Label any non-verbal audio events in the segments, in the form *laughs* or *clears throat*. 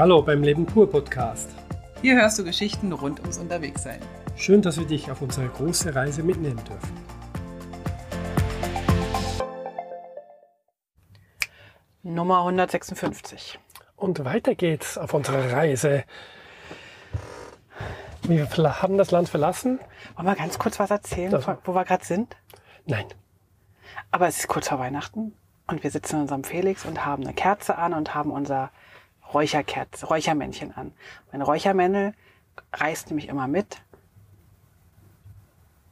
Hallo beim Leben pur Podcast. Hier hörst du Geschichten rund ums Unterwegssein. Schön, dass wir dich auf unsere große Reise mitnehmen dürfen. Nummer 156. Und weiter geht's auf unserer Reise. Wir haben das Land verlassen. Wollen wir ganz kurz was erzählen, Das- wo wir gerade sind? Nein, Aber es ist kurz vor Weihnachten und wir sitzen in unserem Felix und haben eine Kerze an und haben unser Räucherkerze, Räuchermännchen an. Mein Räuchermännel reist nämlich immer mit.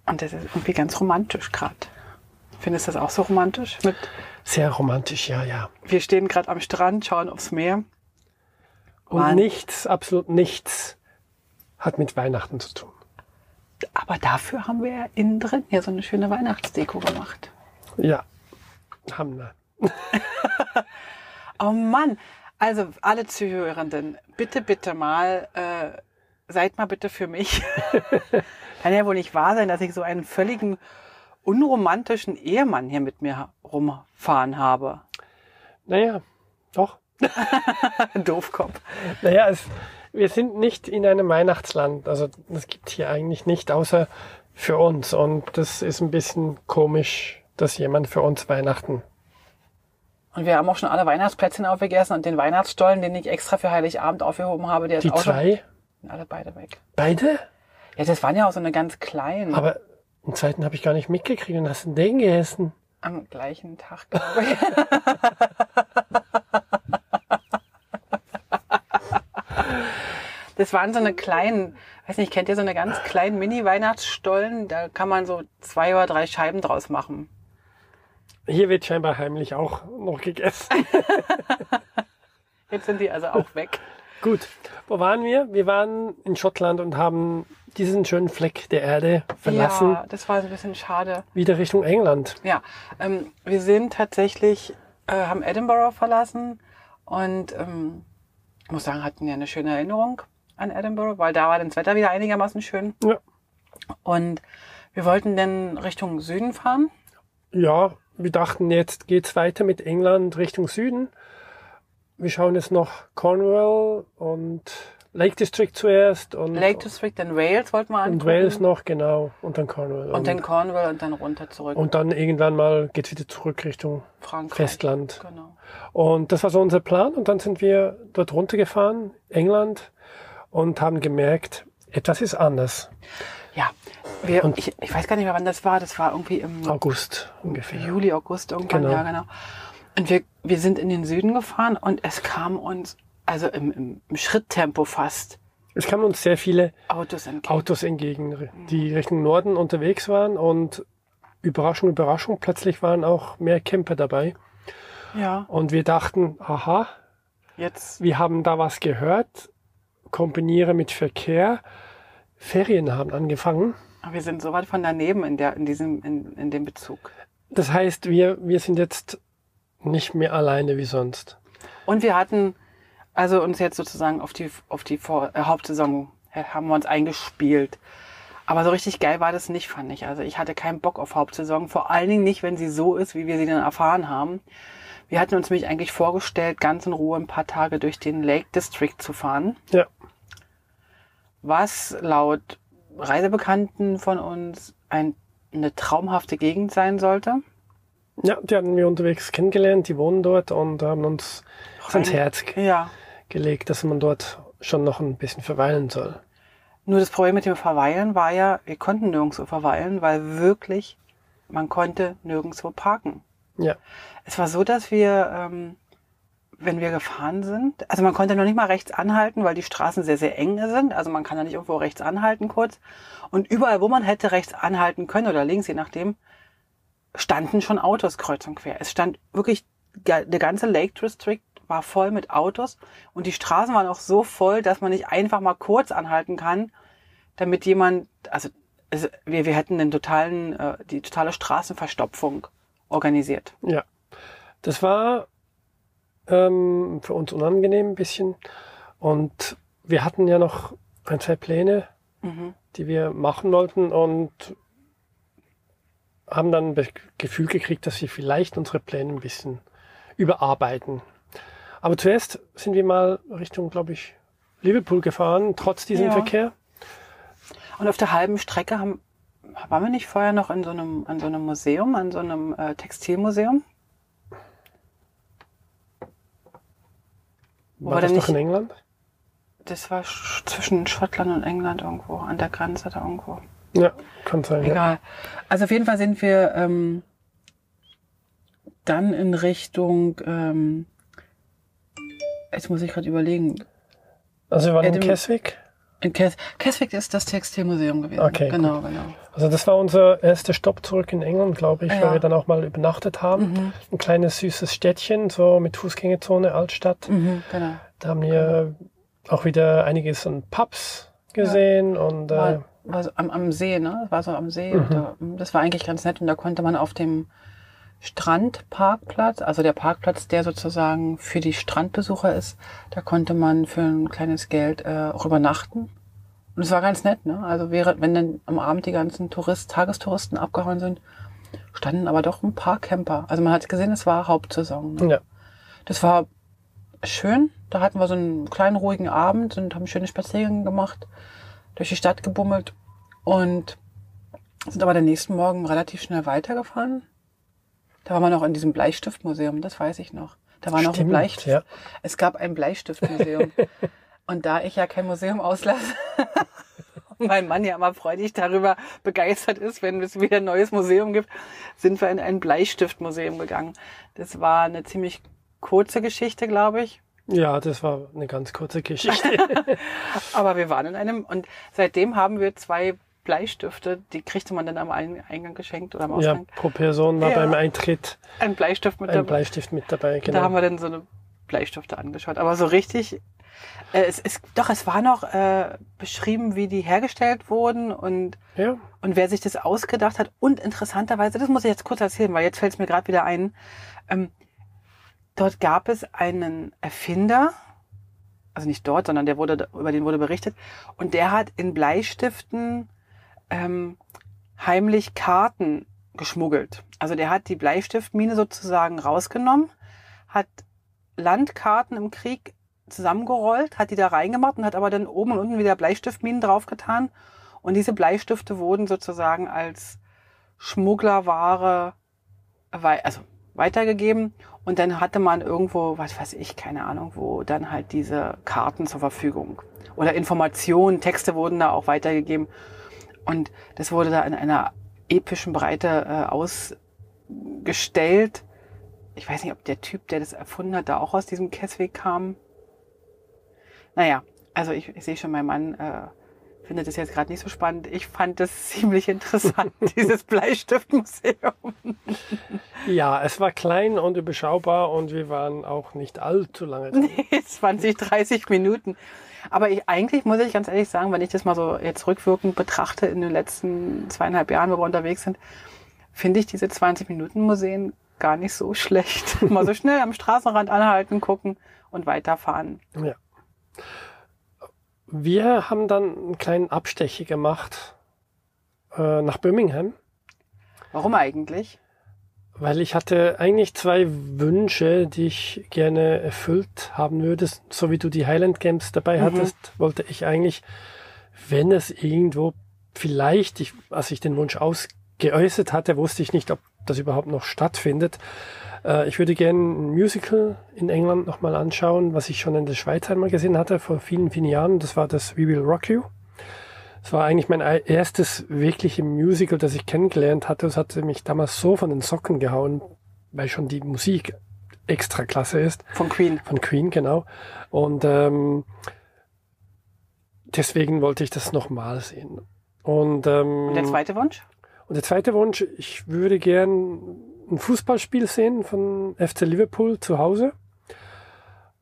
Und das ist irgendwie ganz romantisch gerade. Findest du das auch so romantisch? Mit, sehr romantisch, ja, ja. wir stehen gerade am Strand, schauen aufs Meer. Und Mann. nichts, absolut nichts hat mit Weihnachten zu tun. Aber dafür haben wir ja innen drin hier so eine schöne Weihnachtsdeko gemacht. Ja, haben wir. *laughs* Oh Mann, also alle Zuhörenden, bitte, bitte mal, äh, seid mal bitte für mich. *laughs* Kann ja wohl nicht wahr sein, dass ich so einen völligen unromantischen Ehemann hier mit mir rumfahren habe. Naja, doch. *laughs* Doofkopf. Naja, es, wir sind nicht in einem Weihnachtsland. Also das gibt hier eigentlich nicht, außer für uns. Und das ist ein bisschen komisch, dass jemand für uns Weihnachten. Und wir haben auch schon alle Weihnachtsplätzchen aufgegessen und den Weihnachtsstollen, den ich extra für Heiligabend aufgehoben habe, der Die ist auch zwei, schon alle beide weg. beide? Ja, das waren ja auch so eine ganz kleinen Aber den zweiten habe ich gar nicht mitgekriegt und hast du den gegessen. am gleichen Tag, *laughs* glaube ich. Das waren so eine kleinen, weiß nicht, kennt ihr so eine ganz kleinen Mini-Weihnachtsstollen? Da kann man so zwei oder drei Scheiben draus machen. Hier wird scheinbar heimlich auch noch gegessen. *laughs* Jetzt sind die also auch weg. Gut, wo waren wir? Wir waren in Schottland und haben diesen schönen Fleck der Erde verlassen, Ja, das war so ein bisschen schade. wieder Richtung England. Ja, ähm, wir sind tatsächlich, äh, haben Edinburgh verlassen und ähm, ich muss sagen, hatten ja eine schöne Erinnerung an Edinburgh, weil da war das Wetter wieder einigermaßen schön. Ja. Und wir wollten dann Richtung Süden fahren. Ja, wir dachten, jetzt geht's weiter mit England Richtung Süden. Wir schauen jetzt noch Cornwall und Lake District zuerst und, Lake District, dann Wales wollten wir und angucken. Wales noch, genau, und dann Cornwall. Und dann Cornwall und dann runter zurück. und dann irgendwann mal geht's wieder zurück Richtung Frankreich. Festland. Genau. Und das war so unser Plan. Und dann sind wir dort runtergefahren, England, und haben gemerkt, etwas ist anders. Ja, wir, Und- ich, ich weiß gar nicht mehr, wann das war. Das war irgendwie im August ungefähr. Juli, August irgendwann, Genau. ja genau. Und wir, wir sind in den Süden gefahren und es kam uns, also im, im, Schritttempo fast, Es kamen uns sehr viele Autos entgegen. Autos entgegen, die Richtung Norden unterwegs waren und Überraschung, Überraschung, plötzlich waren auch mehr Camper dabei. Ja, Und wir dachten, aha, jetzt, wir haben da was gehört, kombiniere mit Verkehr. Ferien haben angefangen. aber wir sind so weit von daneben in, der, in, diesem, in, in dem Bezug. Das heißt, wir, wir sind jetzt nicht mehr alleine wie sonst. Und wir hatten also uns jetzt sozusagen auf die, auf die Vor äh, Hauptsaison haben wir uns eingespielt. Aber so richtig geil war das nicht, fand ich. Also ich hatte keinen Bock auf Hauptsaison. Vor allen Dingen nicht, wenn sie so ist, wie wir sie dann erfahren haben. Wir hatten uns nämlich eigentlich vorgestellt, ganz in Ruhe ein paar Tage durch den Lake District zu fahren. Ja, Was laut Reisebekannten von uns ein, eine traumhafte Gegend sein sollte. ja, die hatten wir unterwegs kennengelernt, die wohnen dort und haben uns ans Rein- Herz Ja. gelegt, dass man dort schon noch ein bisschen verweilen soll. Nur das Problem mit dem Verweilen war ja, wir konnten nirgendwo verweilen, weil wirklich, man konnte nirgendwo parken. Ja, Es war so, dass wir, ähm, wenn wir gefahren sind, also man konnte noch nicht mal rechts anhalten, weil die Straßen sehr, sehr eng sind. Also man kann da nicht irgendwo rechts anhalten kurz. Und überall, wo man hätte rechts anhalten können oder links, je nachdem, standen schon Autos kreuz und quer. Es stand wirklich, der ganze Lake District war voll mit Autos und die Straßen waren auch so voll, dass man nicht einfach mal kurz anhalten kann, damit jemand, also wir, wir hätten den totalen, äh, die totale Straßenverstopfung organisiert. ja. Das war ähm, für uns unangenehm ein bisschen. Und wir hatten ja noch ein, zwei Pläne, Mhm. die wir machen wollten und haben dann das Gefühl gekriegt, dass wir vielleicht unsere Pläne ein bisschen überarbeiten. Aber zuerst sind wir mal Richtung, glaube ich, Liverpool gefahren, trotz diesem Ja. Verkehr. Und auf der halben Strecke haben, waren wir nicht vorher noch in so einem, an so einem Museum, an so einem äh, Textilmuseum? War wir das dann doch in nicht, England? das war sch zwischen Schottland und England irgendwo, an der Grenze da irgendwo. Ja, kann sein. Ja. Egal. Also auf jeden Fall sind wir ähm, dann in Richtung, ähm, jetzt muss ich gerade überlegen, Also wir waren in Edinburgh- Keswick. In Kes Keswick ist das Textilmuseum gewesen. Okay, genau, genau. Also das war unser erster Stopp zurück in England, glaube ich, Ja. weil wir dann auch mal übernachtet haben. Mhm. Ein kleines süßes Städtchen, so mit Fußgängerzone, Altstadt. Mhm, genau. Da haben wir auch wieder einiges an Pubs gesehen und äh, War, war so am, am See, ne? War so am See. Mhm. Da, das war eigentlich ganz nett. Und da konnte man auf dem Strandparkplatz, also der Parkplatz, der sozusagen für die Strandbesucher ist, da konnte man für ein kleines Geld äh, auch übernachten. Und es war ganz nett, ne? Also wäre, wenn dann am Abend die ganzen Tourist, Tagestouristen abgehauen sind, standen aber doch ein paar Camper. Also man hat gesehen, es war Hauptsaison. Ne? ja. Das war schön. Da hatten wir so einen kleinen ruhigen Abend und haben schöne Spaziergänge gemacht, durch die Stadt gebummelt und sind aber den nächsten Morgen relativ schnell weitergefahren. Da waren wir noch in diesem Bleistiftmuseum, das weiß ich noch. Da war noch ein Stimmt, Bleistift. ja. Es gab ein Bleistiftmuseum. *laughs* und da ich ja kein Museum auslasse, *laughs* mein Mann ja immer freudig darüber begeistert ist, wenn es wieder ein neues Museum gibt, sind wir in ein Bleistiftmuseum gegangen. Das war eine ziemlich kurze Geschichte, glaube ich. ja, das war eine ganz kurze Geschichte. *laughs* Aber wir waren in einem und seitdem haben wir zwei Bleistifte, die kriegte man dann am Ein- Eingang geschenkt oder am ja, Ausgang. pro Person war Ja. beim Eintritt Ein Bleistift mit ein dabei. Bleistift mit dabei. Da haben Genau. wir dann so eine Bleistifte angeschaut. Aber so richtig, äh, es ist, doch, es war noch äh, beschrieben, wie die hergestellt wurden und, Ja, und wer sich das ausgedacht hat. Und interessanterweise, das muss ich jetzt kurz erzählen, weil jetzt fällt es mir gerade wieder ein. Ähm, dort gab es einen Erfinder, also nicht dort, sondern der wurde, über den wurde berichtet, und der hat in Bleistiften ähm, heimlich Karten geschmuggelt. Also der hat die Bleistiftmine sozusagen rausgenommen, hat Landkarten im Krieg zusammengerollt, hat die da reingemacht und hat aber dann oben und unten wieder Bleistiftminen draufgetan. Und diese Bleistifte wurden sozusagen als Schmugglerware wei also weitergegeben. Und dann hatte man irgendwo, was weiß ich, keine Ahnung, wo dann halt diese Karten zur Verfügung. Oder Informationen, Texte wurden da auch weitergegeben. Und das wurde da in einer epischen Breite äh, ausgestellt. Ich weiß nicht, ob der Typ, der das erfunden hat, da auch aus diesem Keswick kam. Naja, also ich, ich sehe schon, mein Mann äh, findet das jetzt gerade nicht so spannend. Ich fand das *laughs* ziemlich interessant, *laughs* dieses Bleistiftmuseum. ja, es war klein und überschaubar und wir waren auch nicht allzu lange da. Nee, 20, 30 Minuten. Aber ich, eigentlich muss ich ganz ehrlich sagen, wenn ich das mal so jetzt rückwirkend betrachte in den letzten zweieinhalb Jahren, wo wir unterwegs sind, finde ich diese 20 Minuten Museen gar nicht so schlecht. *laughs* mal so schnell am Straßenrand anhalten, gucken und weiterfahren. Ja. Wir haben dann einen kleinen Abstecher gemacht äh, nach Birmingham, Warum eigentlich? Weil ich hatte eigentlich zwei Wünsche, die ich gerne erfüllt haben würde. So wie du die Highland Games dabei Mhm. hattest, wollte ich eigentlich, wenn es irgendwo vielleicht, ich, als ich den Wunsch ausgeäußert hatte, wusste ich nicht, ob das überhaupt noch stattfindet. Äh, ich würde gerne ein Musical in England nochmal anschauen, was ich schon in der Schweiz einmal gesehen hatte, vor vielen, vielen Jahren. Das war das We Will Rock You. Das war eigentlich mein ei- erstes wirkliche Musical, das ich kennengelernt hatte. Es hatte mich damals so von den Socken gehauen, weil schon die Musik extra klasse ist. Von Queen. Von Queen, genau. Und ähm, deswegen wollte ich das nochmal sehen. Und, ähm, Und der zweite Wunsch? und der zweite Wunsch, ich würde gern ein Fußballspiel sehen von FC Liverpool zu Hause.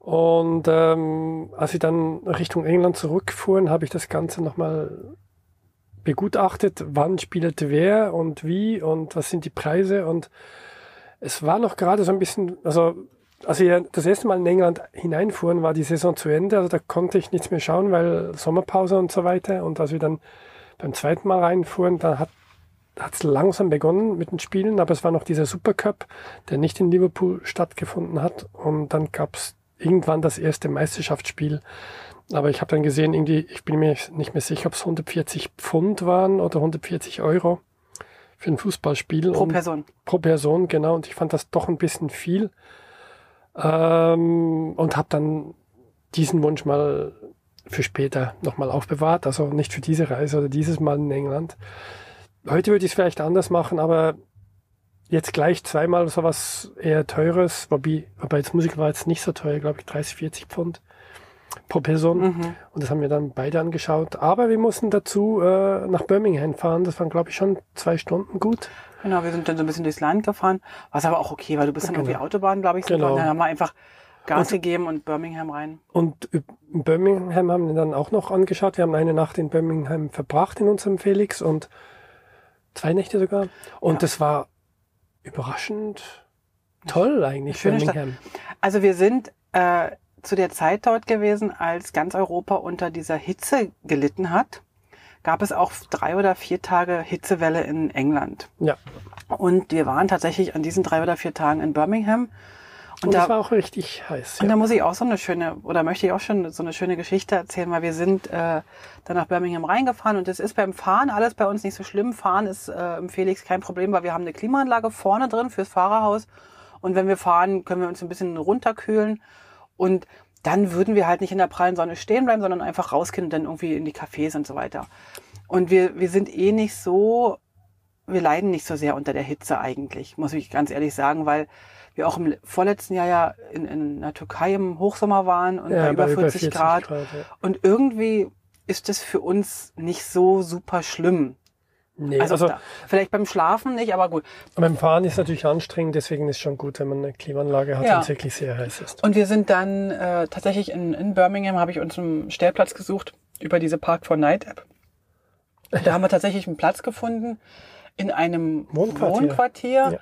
Und ähm, als wir dann Richtung England zurückfuhren, habe ich das Ganze nochmal begutachtet, wann spielte wer und wie und was sind die Preise. Und es war noch gerade so ein bisschen, also als wir das erste Mal in England hineinfuhren, war die Saison zu Ende. Also da konnte ich nichts mehr schauen, weil Sommerpause und so weiter. Und als wir dann beim zweiten Mal reinfuhren, dann hat hat es langsam begonnen mit den Spielen, aber es war noch dieser Supercup, der nicht in Liverpool stattgefunden hat. Und dann gab es irgendwann das erste Meisterschaftsspiel. Aber ich habe dann gesehen, irgendwie, ich bin mir nicht mehr sicher, ob es 140 Pfund waren oder 140 Euro für ein Fußballspiel. Pro und, Person. Pro Person, genau. Und ich fand das doch ein bisschen viel. Ähm, und habe dann diesen Wunsch mal für später nochmal aufbewahrt. Also nicht für diese Reise oder dieses Mal in England. Heute würde ich es vielleicht anders machen, aber jetzt gleich zweimal so was eher teures, wobei, wobei jetzt Musik war jetzt nicht so teuer, glaube ich 30, 40 Pfund pro Person. Mhm. Und das haben wir dann beide angeschaut. Aber wir mussten dazu äh, nach Birmingham fahren. Das waren, glaube ich, schon zwei Stunden gut. Genau, wir sind dann so ein bisschen durchs Land gefahren, was aber auch okay, weil du bist dann Genau. irgendwie Autobahn, glaube ich, Genau. Und dann haben wir einfach Gas Und- gegeben und Birmingham rein. Und in Birmingham haben wir dann auch noch angeschaut. Wir haben eine Nacht in Birmingham verbracht in unserem Felix und zwei Nächte sogar. Und Ja. das war überraschend toll eigentlich, Schöne Stadt. Birmingham. Also wir sind äh, zu der Zeit dort gewesen, als ganz Europa unter dieser Hitze gelitten hat. Gab es auch drei oder vier Tage Hitzewelle in England. Ja. Und wir waren tatsächlich an diesen drei oder vier Tagen in Birmingham. Und, Und, das da, war auch richtig heiß. und Ja. da muss ich auch so eine schöne, oder möchte ich auch schon so eine schöne Geschichte erzählen, weil wir sind äh, dann nach Birmingham reingefahren und es ist beim Fahren alles bei uns nicht so schlimm. Fahren ist äh, im Felix kein Problem, weil wir haben eine Klimaanlage vorne drin fürs Fahrerhaus. Und wenn wir fahren, können wir uns ein bisschen runterkühlen. Und dann würden wir halt nicht in der prallen Sonne stehen bleiben, sondern einfach rausgehen und dann irgendwie in die Cafés und so weiter. Und wir, wir sind eh nicht so, wir leiden nicht so sehr unter der Hitze eigentlich, muss ich ganz ehrlich sagen, weil wir auch im vorletzten Jahr ja in, in der Türkei im Hochsommer waren und Ja, bei über 40, Grad. ja. Und irgendwie ist das für uns nicht so super schlimm. Nee, Also, also, da, vielleicht beim Schlafen nicht, aber gut. beim Fahren ist natürlich anstrengend, deswegen ist schon gut, wenn man eine Klimaanlage hat Ja. und es wirklich sehr heiß ist. Und wir sind dann äh, tatsächlich in, in Birmingham, habe ich uns einen Stellplatz gesucht über diese Park for Night App. Da haben wir tatsächlich einen Platz gefunden in einem Wohnquartier. Wohnquartier.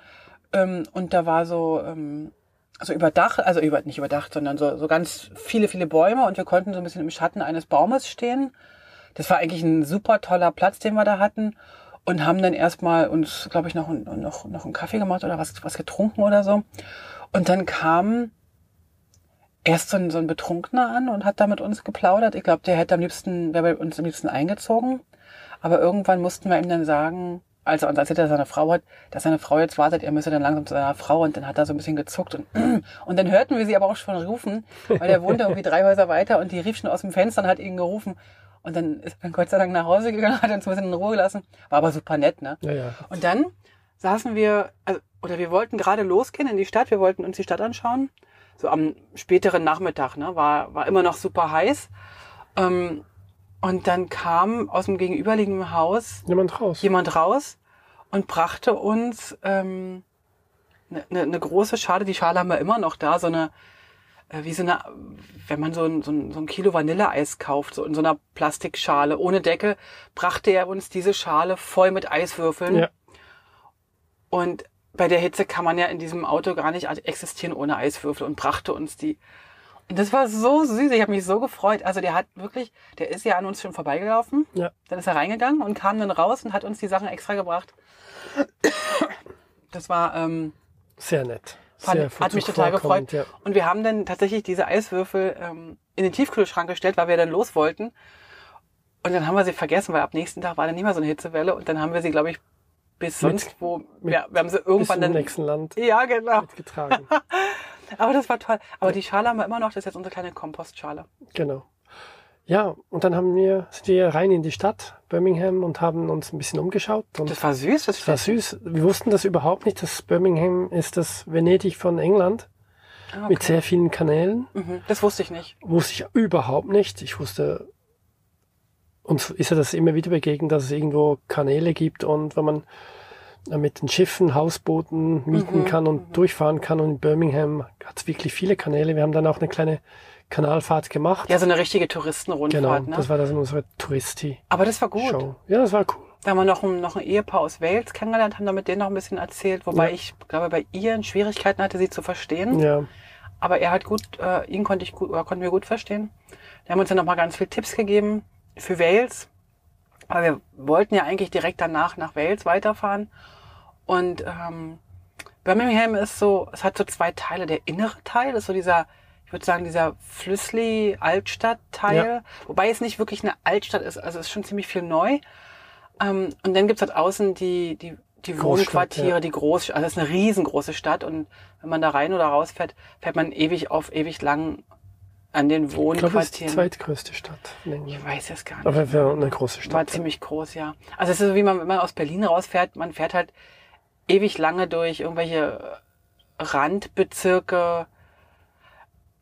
Ähm, und da war so, ähm, so überdacht, also über, nicht überdacht, sondern so, so ganz viele, viele Bäume und wir konnten so ein bisschen im Schatten eines Baumes stehen. Das war eigentlich ein super toller Platz, den wir da hatten. Und haben dann erstmal uns, glaube ich, noch, noch, noch einen Kaffee gemacht oder was, was getrunken oder so. Und dann kam erst so ein, so ein Betrunkener an und hat da mit uns geplaudert. Ich glaube, der hätte am liebsten, wäre bei uns am liebsten eingezogen. Aber irgendwann mussten wir ihm dann sagen, als er uns erzählt, dass er eine Frau hat, dass seine Frau jetzt wartet, er müsse dann langsam zu seiner Frau und dann hat er so ein bisschen gezuckt und, *clears throat* und dann hörten wir sie aber auch schon rufen, weil der wohnte irgendwie drei Häuser weiter und die rief schon aus dem Fenster und hat ihn gerufen. Und dann ist er Gott sei Dank nach Hause gegangen, hat uns ein bisschen in Ruhe gelassen. War aber super nett, ne? Ja, ja. Und dann saßen wir, also, oder wir wollten gerade losgehen in die Stadt, wir wollten uns die Stadt anschauen. So am späteren Nachmittag, ne? War, war immer noch super heiß. Ähm, und dann kam aus dem gegenüberliegenden Haus Jemand raus. jemand raus und brachte uns ähm, eine, eine, eine große Schale, die Schale haben wir immer noch da, so eine, äh, wie so eine, wenn man so ein, so ein, so ein Kilo Vanilleeis kauft, so in so einer Plastikschale ohne Deckel, brachte er uns diese Schale voll mit Eiswürfeln. Ja. Und bei der Hitze kann man ja in diesem Auto gar nicht existieren ohne Eiswürfel und brachte uns die. Das war so süß, ich habe mich so gefreut. Also der hat wirklich, der ist ja an uns schon vorbeigelaufen. Ja. Dann ist er reingegangen und kam dann raus und hat uns die Sachen extra gebracht. Das war, ähm, Sehr nett. fand, Sehr hat mich total gefreut. Ja. Und wir haben dann tatsächlich diese Eiswürfel ähm, in den Tiefkühlschrank gestellt, weil wir dann los wollten. Und dann haben wir sie vergessen, weil ab nächsten Tag war dann nicht mehr so eine Hitzewelle. Und dann haben wir sie, glaube ich, bis Mit- sonst wo, mit- ja, wir haben sie Bis irgendwann zum dann, nächsten Land ja, genau. getragen. *laughs* Aber das war toll. Aber die Schale haben wir immer noch, das ist jetzt unsere kleine Kompostschale. Genau. Ja, und dann haben wir, sind wir rein in die Stadt Birmingham und haben uns ein bisschen umgeschaut. Und Das war süß, das es war süß. Wir wussten das überhaupt nicht, dass Birmingham ist das Venedig von England Ah, mit okay. sehr vielen Kanälen. Mhm, das wusste ich nicht. Wusste ich überhaupt nicht. Ich wusste, uns ist ja das immer wieder begegnet, dass es irgendwo Kanäle gibt und wenn man mit den Schiffen, Hausbooten mieten Mhm, kann und durchfahren kann. Und in Birmingham hat es wirklich viele Kanäle. Wir haben dann auch eine kleine Kanalfahrt gemacht. Ja, so eine richtige Touristenrundfahrt, genau, ne? das war das in unserer Touristi-Show. Aber das war gut. Ja, das war cool. Da haben wir noch ein, noch ein Ehepaar aus Wales kennengelernt, haben da mit denen noch ein bisschen erzählt, wobei Ja. ich glaube, bei ihren Schwierigkeiten hatte, sie zu verstehen. Ja, Aber er hat gut, äh, ihn konnte ich gut, oder konnten wir gut verstehen. Die haben uns dann nochmal ganz viele Tipps gegeben für Wales. Aber wir wollten ja eigentlich direkt danach nach Wales weiterfahren. Und ähm, Birmingham ist so, es hat so zwei Teile. Der innere Teil ist so dieser, ich würde sagen, dieser Flüssli-Altstadtteil, Ja. wobei es nicht wirklich eine Altstadt ist, also es ist schon ziemlich viel neu. Ähm, und dann gibt's halt außen die, die, die Großstadt, Wohnquartiere, ja. die Großstadt, also es ist eine riesengroße Stadt und wenn man da rein oder raus fährt, fährt man ewig auf ewig lang an den Ich glaube, es ist die Wohnquartieren. zweitgrößte Stadt Ich weiß es gar nicht. Aber eine große War Stadt. ziemlich groß, ja. Also es ist so, wie man, wenn man aus Berlin rausfährt, man fährt halt ewig lange durch irgendwelche Randbezirke.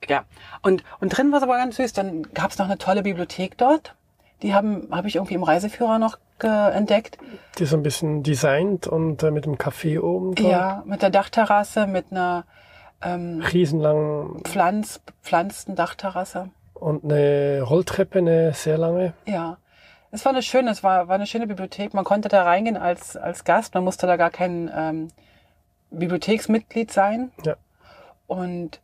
Ja. Und, und drin war es aber ganz süß. Dann gab es noch eine tolle Bibliothek dort. Die haben, habe ich irgendwie im Reiseführer noch entdeckt. Die ist so ein bisschen designt und äh, mit einem Café oben drauf. Ja, mit der Dachterrasse, mit einer ähm, Riesenlang Pflanz, bepflanzten Dachterrasse. und eine Rolltreppe, eine sehr lange. Ja. Es war eine schöne, es war, war eine schöne Bibliothek. Man konnte da reingehen als, als Gast. Man musste da gar kein ähm, Bibliotheksmitglied sein. Ja. Und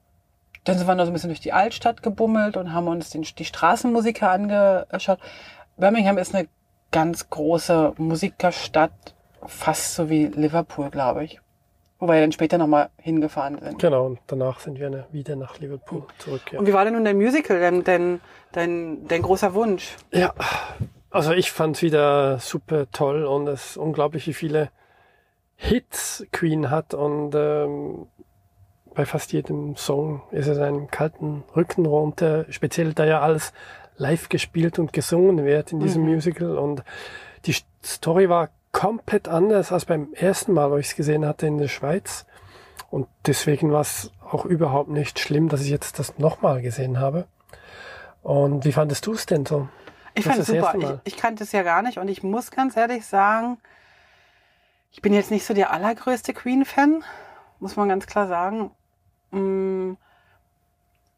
dann sind wir noch so ein bisschen durch die Altstadt gebummelt und haben uns den, die Straßenmusiker angeschaut. Birmingham ist eine ganz große Musikerstadt, fast so wie Liverpool, glaube ich. Wo wir dann später nochmal hingefahren sind. Genau, und danach sind wir wieder nach Liverpool zurück. Ja. Und wie war denn nun dein Musical, dein, dein, dein, dein großer Wunsch? ja, also ich fand wieder super toll und es ist unglaublich, wie viele Hits Queen hat und ähm, bei fast jedem Song ist es einen kalten Rücken runter, speziell da ja alles live gespielt und gesungen wird in diesem Mhm. Musical und die St- Story war komplett anders als beim ersten Mal, wo ich es gesehen hatte in der Schweiz und deswegen war es auch überhaupt nicht schlimm, dass ich jetzt das nochmal gesehen habe. Und wie fandest du es denn so? Ich fand es super. Ich, ich kannte es ja gar nicht und ich muss ganz ehrlich sagen, ich bin jetzt nicht so der allergrößte Queen-Fan, muss man ganz klar sagen. Mm,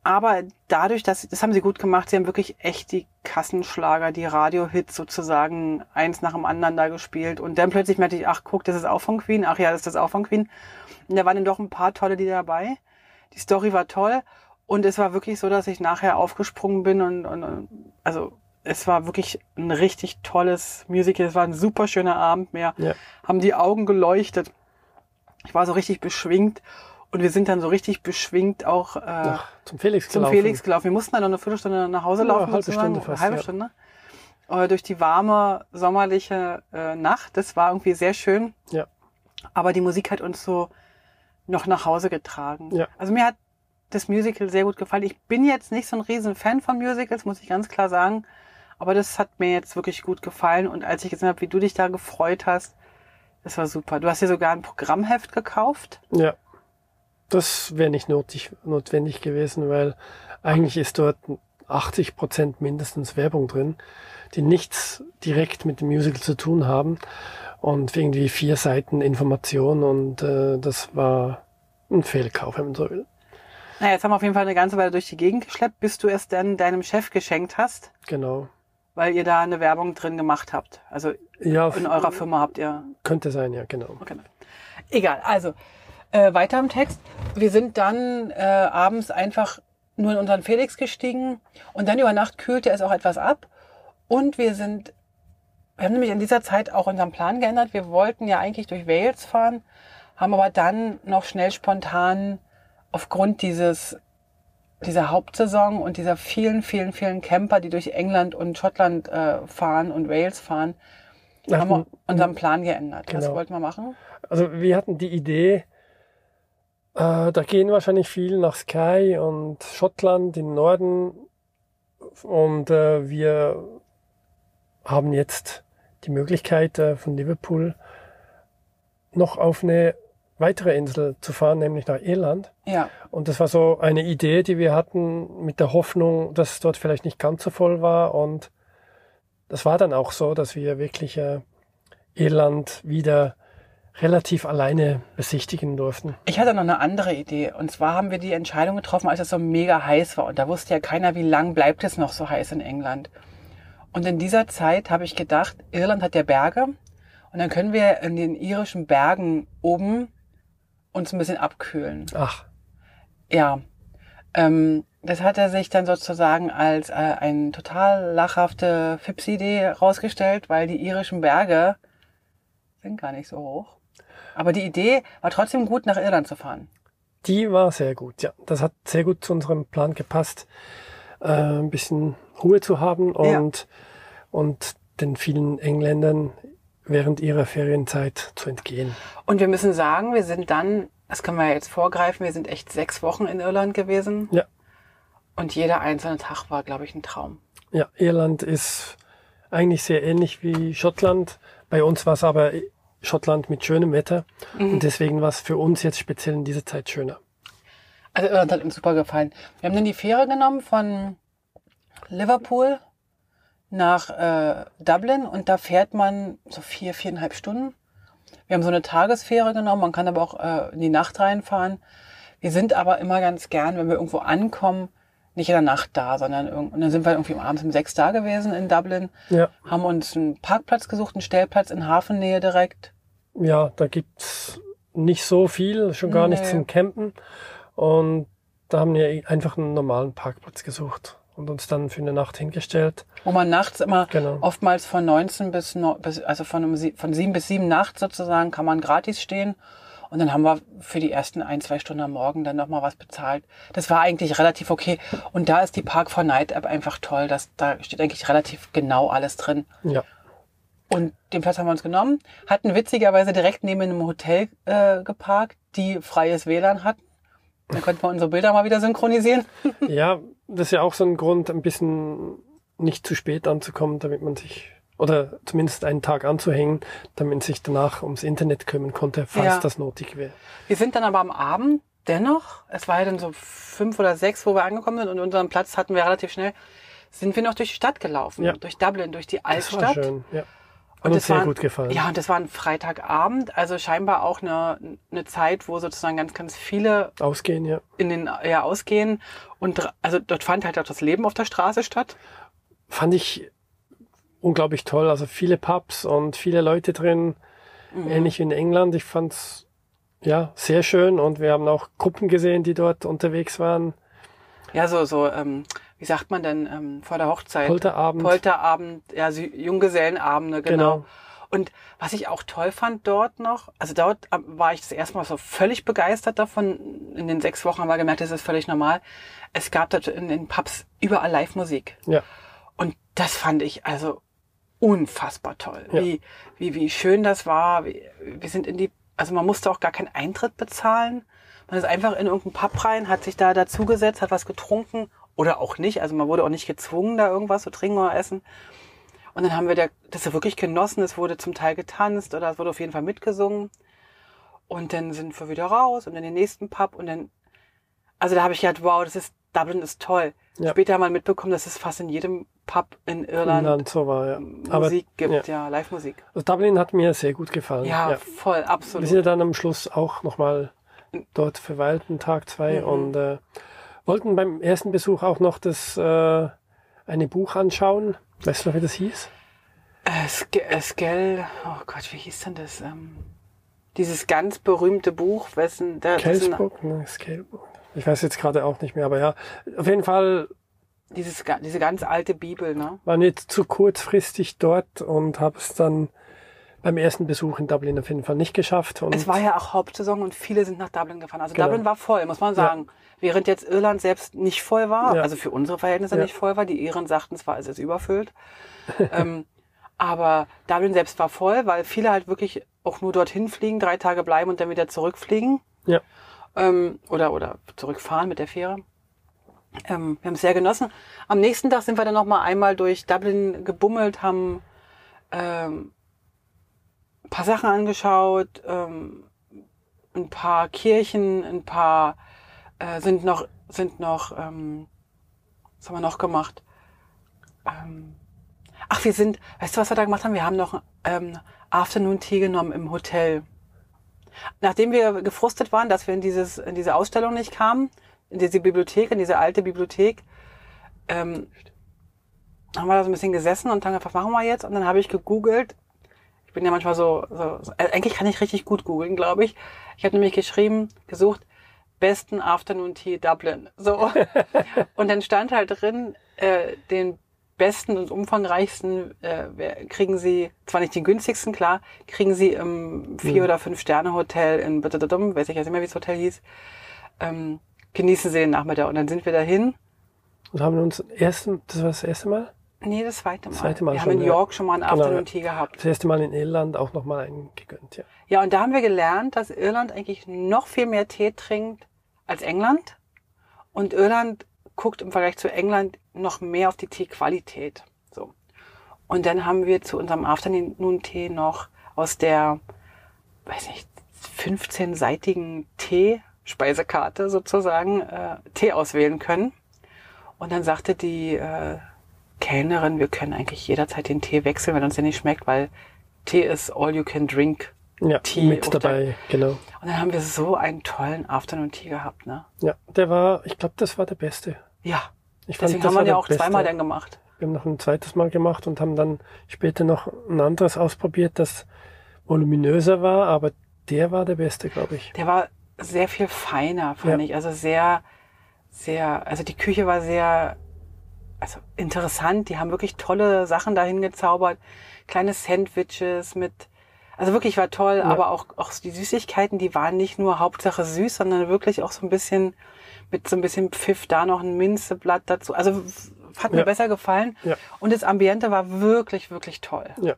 Aber dadurch, dass das haben sie gut gemacht, sie haben wirklich echt die Kassenschlager, die Radiohits sozusagen eins nach dem anderen da gespielt und dann plötzlich merkte ich, ach guck, das ist auch von Queen, ach ja, das ist das auch von Queen. Und da waren dann doch ein paar tolle Lieder dabei. Die Story war toll und es war wirklich so, dass ich nachher aufgesprungen bin und und- also es war wirklich ein richtig tolles Musical. Es war ein super schöner Abend. Mir Ja. haben die Augen geleuchtet. Ich war so richtig beschwingt und wir sind dann so richtig beschwingt auch äh, Ach, zum Felix zum gelaufen. Felix gelaufen. Wir mussten dann noch eine Viertelstunde nach Hause Ja, laufen. halbe. Stunde fast, Eine halbe ja. Stunde. Äh, durch die warme, sommerliche äh, Nacht. Das war irgendwie sehr schön. Ja. Aber die Musik hat uns so noch nach Hause getragen. Ja. Also mir hat das Musical sehr gut gefallen. Ich bin jetzt nicht so ein riesen Fan von Musicals, muss ich ganz klar sagen. Aber das hat mir jetzt wirklich gut gefallen. Und als ich gesehen habe, wie du dich da gefreut hast, das war super. Du hast dir sogar ein Programmheft gekauft. Ja. Das wäre nicht notig, notwendig gewesen, weil eigentlich ist dort 80 Prozent mindestens Werbung drin, die nichts direkt mit dem Musical zu tun haben und irgendwie vier Seiten Information und äh, das war ein Fehlkauf, wenn man so will. Naja, jetzt haben wir auf jeden Fall eine ganze Weile durch die Gegend geschleppt, bis du es dann deinem Chef geschenkt hast, Genau. Weil ihr da eine Werbung drin gemacht habt. Also Ja, in eurer Firma habt ihr. könnte sein, ja, genau. Okay. Egal, also äh, weiter im Text. Wir sind dann äh, abends einfach nur in unseren Felix gestiegen und dann über Nacht kühlte es auch etwas ab und wir sind, wir haben nämlich in dieser Zeit auch unseren Plan geändert. Wir wollten ja eigentlich durch Wales fahren, haben aber dann noch schnell spontan aufgrund dieses dieser Hauptsaison und dieser vielen, vielen, vielen Camper, die durch England und Schottland äh, fahren und Wales fahren, haben wir unseren Plan geändert. Was Genau. wollten wir machen? Also wir hatten die Idee, äh, da gehen wahrscheinlich viel nach Skye und Schottland im Norden und äh, wir haben jetzt die Möglichkeit äh, von Liverpool noch auf eine weitere Insel zu fahren, nämlich nach Irland. Ja, Und das war so eine Idee, die wir hatten mit der Hoffnung, dass es dort vielleicht nicht ganz so voll war. Und das war dann auch so, dass wir wirklich äh, Irland wieder relativ alleine besichtigen durften. ich hatte noch eine andere Idee. Und zwar haben wir die Entscheidung getroffen, als es so mega heiß war. Und da wusste ja keiner, wie lang bleibt es noch so heiß in England. Und in dieser Zeit habe ich gedacht, Irland hat ja Berge. Und dann können wir in den irischen Bergen oben uns ein bisschen abkühlen. Ach, Ja, ähm, das hat er sich dann sozusagen als äh, eine total lachhafte Fipsi-Idee rausgestellt, weil die irischen Berge sind gar nicht so hoch. Aber die Idee war trotzdem gut, nach Irland zu fahren. Die war sehr gut, ja. Das hat sehr gut zu unserem Plan gepasst, äh, ein bisschen Ruhe zu haben und, und den vielen Engländern während ihrer Ferienzeit zu entgehen. Und wir müssen sagen, wir sind dann, das können wir jetzt vorgreifen, wir sind echt sechs Wochen in Irland gewesen. Ja. Und jeder einzelne Tag war, glaube ich, ein Traum. Ja, Irland ist eigentlich sehr ähnlich wie Schottland. Bei uns war es aber Schottland mit schönem Wetter und deswegen war es für uns jetzt speziell in dieser Zeit schöner. Also Irland hat uns super gefallen. Wir haben dann die Fähre genommen von Liverpool nach äh, Dublin und da fährt man so vier, viereinhalb Stunden. Wir haben so eine Tagesfähre genommen, man kann aber auch äh, in die Nacht reinfahren. Wir sind aber immer ganz gern, wenn wir irgendwo ankommen, nicht in der Nacht da, sondern irgend und dann sind wir irgendwie abends um sechs da gewesen in Dublin, Ja, haben uns einen Parkplatz gesucht, einen Stellplatz in Hafennähe direkt. ja, da gibt's nicht so viel, schon gar Nee. zum Campen und da haben wir einfach einen normalen Parkplatz gesucht und uns dann für eine Nacht hingestellt. wo man nachts immer Genau. oftmals von 19 bis, also von, von 7 bis 7 nachts sozusagen kann man gratis stehen. Und dann haben wir für die ersten ein, zwei Stunden am Morgen dann nochmal was bezahlt. Das war eigentlich relativ okay. Und da ist die Park 4 Night App einfach toll. Das, da steht eigentlich relativ genau alles drin. Ja, Und den Platz haben wir uns genommen, hatten witzigerweise direkt neben einem Hotel äh, geparkt, die freies WLAN hatten. Dann konnten wir unsere Bilder mal wieder synchronisieren. ja, *laughs* das ist ja auch so ein Grund, ein bisschen nicht zu spät anzukommen, damit man sich oder zumindest einen Tag anzuhängen, damit man sich danach ums Internet kümmern konnte, falls Ja. das nötig wäre. Wir sind dann aber am Abend dennoch, es war ja dann so fünf oder sechs, wo wir angekommen sind und unseren Platz hatten wir relativ schnell, sind wir noch durch die Stadt gelaufen. Ja. Durch Dublin, durch die Das war Altstadt. schön, ja. Und uns das sehr war- gut gefallen. Ja, und das war ein Freitagabend, also scheinbar auch eine, eine Zeit, wo sozusagen ganz, ganz viele Ausgehen, ja. in den ja, ausgehen. Und also dort fand halt auch das Leben auf der Straße statt. Fand ich unglaublich toll. Also viele Pubs und viele Leute drin, Mhm. ähnlich wie in England. Ich fand's ja sehr schön und wir haben auch Gruppen gesehen, die dort unterwegs waren. Ja, so, so, ähm, wie sagt man denn, ähm, vor der Hochzeit? Polterabend. Polterabend, ja, Sü- Junggesellenabende, genau. Genau. Und was ich auch toll fand dort noch, also dort ähm, war ich das erste Mal so völlig begeistert davon. In den sechs Wochen haben wir gemerkt, das ist völlig normal. Es gab dort in den Pubs überall Live-Musik. Ja, Und das fand ich also unfassbar toll. Ja. Wie, wie, wie schön das war. Wir sind in die, also man musste auch gar keinen Eintritt bezahlen. Man ist einfach in irgendeinen Pub rein, hat sich da dazugesetzt, hat was getrunken oder auch nicht. Also man wurde auch nicht gezwungen, da irgendwas zu trinken oder essen. Und dann haben wir da, das ja wirklich genossen. Es wurde zum Teil getanzt oder es wurde auf jeden Fall mitgesungen. Und dann sind wir wieder raus und in den nächsten Pub und dann, also da habe ich gedacht, wow, das ist, Dublin ist toll. Ja. Später haben wir mitbekommen, dass es fast in jedem Pub in Irland Irland so war, ja. Aber Musik gibt, ja. ja, Live-Musik. also Dublin hat mir sehr gut gefallen. Ja, ja. voll, Wir absolut. sind ja dann am Schluss auch nochmal dort verweilt, einen Tag, zwei, Mhm. und äh, wollten beim ersten Besuch auch noch das äh, eine Buch anschauen. Weißt du noch, wie das hieß? Äh, äh, Skell, oh Gott, wie hieß denn das? Ähm, dieses ganz berühmte Buch, wessen, der, Kelsbook? Ne, Scalebook. Ich weiß jetzt gerade auch nicht mehr, aber ja, auf jeden Fall dieses, diese ganz alte Bibel, ne? waren wir zu kurzfristig dort und habe es dann beim ersten Besuch in Dublin auf jeden Fall nicht geschafft. Es war ja auch Hauptsaison und viele sind nach Dublin gefahren. Also Genau. Dublin war voll, muss man sagen. Während jetzt Irland selbst nicht voll war, Ja. also für unsere Verhältnisse Ja. nicht voll war. Die Iren sagten, es war es ist überfüllt. *laughs* ähm, aber Dublin selbst war voll, weil viele halt wirklich auch nur dorthin fliegen, drei Tage bleiben und dann wieder zurückfliegen. ja, ähm, oder, oder zurückfahren mit der Fähre. Ähm, wir haben es sehr genossen. Am nächsten Tag sind wir dann noch mal einmal durch Dublin gebummelt, haben ähm, ein paar Sachen angeschaut, ähm, ein paar Kirchen, ein paar äh, sind noch sind noch ähm, was haben wir noch gemacht? Ähm, ach, wir sind, weißt du, was wir da gemacht haben? Wir haben noch ähm, Afternoon Tea genommen im Hotel. Nachdem wir gefrustet waren, dass wir in, dieses, in diese Ausstellung nicht kamen, in diese Bibliothek, in diese alte Bibliothek, ähm, haben wir da so ein bisschen gesessen und dann gedacht, was machen wir jetzt? Und dann habe ich gegoogelt. Ich bin ja manchmal so, so, so äh, eigentlich kann ich richtig gut googeln, glaube ich. Ich habe nämlich geschrieben, gesucht, besten Afternoon Tea Dublin. So. *laughs* und dann stand halt drin, äh, den besten und umfangreichsten äh, kriegen sie, zwar nicht den günstigsten, klar, kriegen sie im Vier- oder Fünf-Sterne-Hotel in Bitterdum, weiß ich jetzt nicht mehr, wie das Hotel hieß, ähm, genießen Sie den Nachmittag. Und dann sind wir dahin. Und haben uns ersten, das war das erste Mal? Nee, das zweite Mal. Zweite Mal wir haben in ja. York schon mal einen Genau, Afternoon. Tea gehabt. Das erste Mal in Irland auch nochmal einen gegönnt, ja. Ja, und da haben wir gelernt, dass Irland eigentlich noch viel mehr Tee trinkt als England. Und Irland guckt im Vergleich zu England noch mehr auf die Teequalität. So. Und dann haben wir zu unserem Afternoon-Tee noch aus der, weiß nicht, 15-seitigen Tee-Speisekarte sozusagen äh, Tee auswählen können. Und dann sagte die äh, Kellnerin, wir können eigentlich jederzeit den Tee wechseln, wenn uns der nicht schmeckt, weil Tee ist all you can drink. Ja, Tee mit auf der- dabei, genau. Und dann haben wir so einen tollen Afternoon Tea gehabt, ne? Ja, der war, ich glaube, das war der beste. Ja. Ich fand, Deswegen das haben wir ja der auch beste. zweimal dann gemacht. Wir haben noch ein zweites Mal gemacht und haben dann später noch ein anderes ausprobiert, das voluminöser war, aber der war der beste, glaube ich. Der war sehr viel feiner, fand Ja. ich. Also sehr, sehr, also die Küche war sehr, also interessant. Die haben wirklich tolle Sachen dahin gezaubert. Kleine Sandwiches mit, also wirklich war toll, aber auch, auch die Süßigkeiten, die waren nicht nur Hauptsache süß, sondern wirklich auch so ein bisschen, mit so ein bisschen Pfiff, da noch ein Minzeblatt dazu. Also hat mir Ja. besser gefallen. Ja. Und das Ambiente war wirklich, wirklich toll. Ja.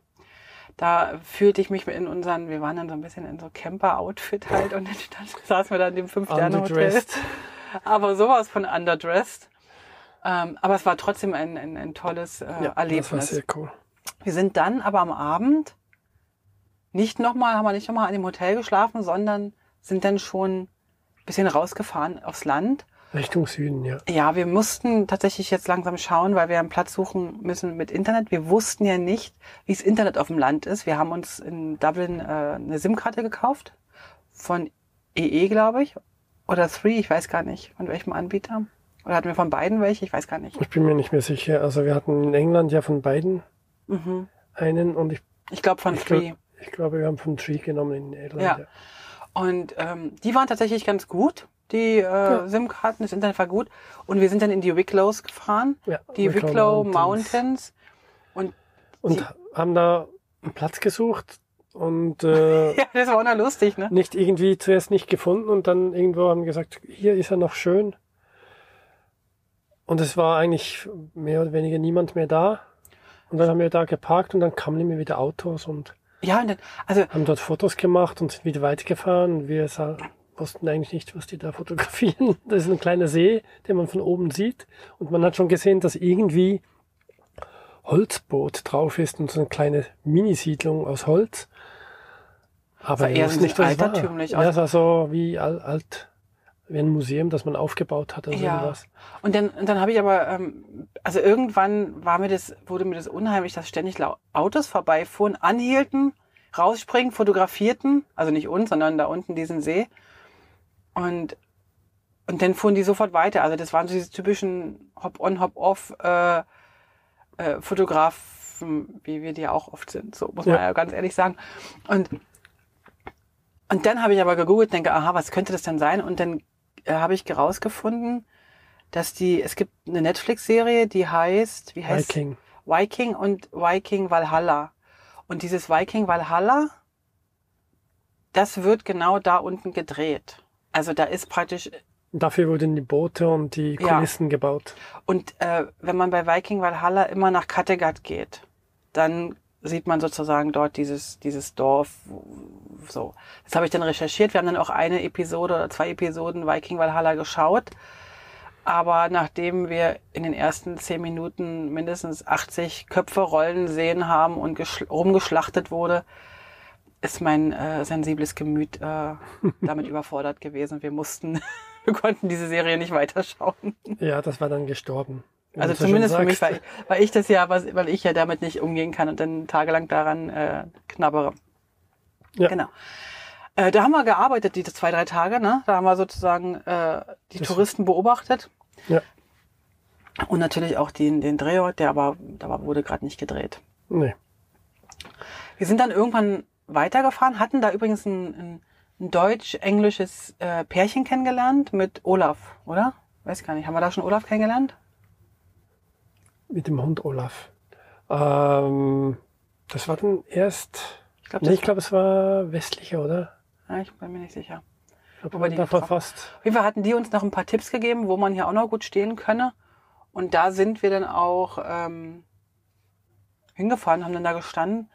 Da fühlte ich mich in unseren, wir waren dann so ein bisschen in so Camper-Outfit halt und dann, *laughs* saßen wir dann in dem Fünf-Sterne-Hotel. Aber sowas von underdressed. Ähm, aber es war trotzdem ein, ein, ein tolles äh, Ja, das war Erlebnis. sehr cool. Wir sind dann aber am Abend nicht nochmal, haben wir nicht nochmal an dem Hotel geschlafen, sondern sind dann schon ein bisschen rausgefahren aufs Land. Richtung Süden, ja. Ja, wir mussten tatsächlich jetzt langsam schauen, weil wir einen Platz suchen müssen mit Internet. Wir wussten ja nicht, wie das Internet auf dem Land ist. Wir haben uns in Dublin äh, eine SIM-Karte gekauft von EE, glaube ich, oder Three, ich weiß gar nicht, von welchem Anbieter. Oder hatten wir von beiden welche? Ich weiß gar nicht. Ich bin mir nicht mehr sicher. Also wir hatten in England ja von beiden Mhm. einen und ich, Ich glaube von ich, Three. glaub, ich glaube, wir haben von Tree genommen in Irland. Ja. Ja. Und ähm, die waren tatsächlich ganz gut. Die äh, SIM-Karten, das Internet war gut. Und wir sind dann in die Wicklows gefahren. Ja, Die Wicklow Wicklow Mountains. Mountains. Und Und haben da einen Platz gesucht und äh, *laughs* ja, das war auch noch lustig, ne? nicht irgendwie zuerst nicht gefunden und dann irgendwo haben gesagt, hier ist er noch schön. Und es war eigentlich mehr oder weniger niemand mehr da. Und dann haben wir da geparkt und dann kamen immer wieder Autos und Ja, und dann, also haben dort Fotos gemacht und sind wieder weitergefahren. Und wir wussten eigentlich nicht, was die da fotografieren. *laughs* Das ist ein kleiner See, den man von oben sieht. Und man hat schon gesehen, dass irgendwie Holzboot drauf ist und so eine kleine Minisiedlung aus Holz. Aber eher wussten so nicht, was war. altertümlich Ja, aus. es war so wie alt, wie ein Museum, das man aufgebaut hat oder Ja. irgendwas. Und dann, und dann habe ich aber, ähm, also irgendwann war mir das, wurde mir das unheimlich, dass ständig Autos vorbeifuhren, anhielten, rausspringen, fotografierten, also nicht uns, sondern da unten diesen See. Und, und dann fuhren die sofort weiter. Also das waren so diese typischen Hop-on, Hop-off äh, äh, Fotografen, wie wir die ja auch oft sind, so muss man Ja. ja ganz ehrlich sagen. Und, und dann habe ich aber gegoogelt, denke, aha, was könnte das denn sein? Und dann äh, habe ich herausgefunden, dass die, es gibt eine Netflix-Serie, die heißt, wie heißt Viking. Viking und Viking Valhalla. Und dieses Viking Valhalla, das wird genau da unten gedreht. Also da ist praktisch, Dafür wurden die Boote und die Ja. Kulissen gebaut. und äh, wenn man bei Viking Valhalla immer nach Kattegat geht, dann sieht man sozusagen dort dieses, dieses Dorf. So. Das habe ich dann recherchiert. Wir haben dann auch eine Episode oder zwei Episoden Viking Valhalla geschaut. Aber nachdem wir in den ersten zehn Minuten mindestens 80 Köpfe rollen sehen haben und geschl- rumgeschlachtet wurde, ist mein äh, sensibles Gemüt äh, *laughs* damit überfordert gewesen. Wir mussten, *laughs* wir konnten diese Serie nicht weiterschauen. Ja, das war dann gestorben. Also zumindest für mich, weil, weil ich das ja, weil ich ja damit nicht umgehen kann und dann tagelang daran äh, knabbere. Ja. Genau. Äh, da haben wir gearbeitet, die zwei, drei Tage, ne? Da haben wir sozusagen äh, die Das- Touristen beobachtet. Ja. Und natürlich auch den, den Drehort, der aber, da wurde gerade nicht gedreht. Nee. Wir sind dann irgendwann weitergefahren, hatten da übrigens ein, ein, deutsch-englisches äh, Pärchen kennengelernt mit Olaf, oder? Weiß gar nicht. Haben wir da schon Olaf kennengelernt? Mit dem Hund Olaf. Ähm, das war dann erst. Ich glaube, Nee, ich glaube, es war westlicher, oder? Ja, ich bin mir nicht sicher. Hat Wo wir man die verfasst. Auf jeden Fall hatten die uns noch ein paar Tipps gegeben, wo man hier auch noch gut stehen könne. Und da sind wir dann auch ähm, hingefahren, haben dann da gestanden.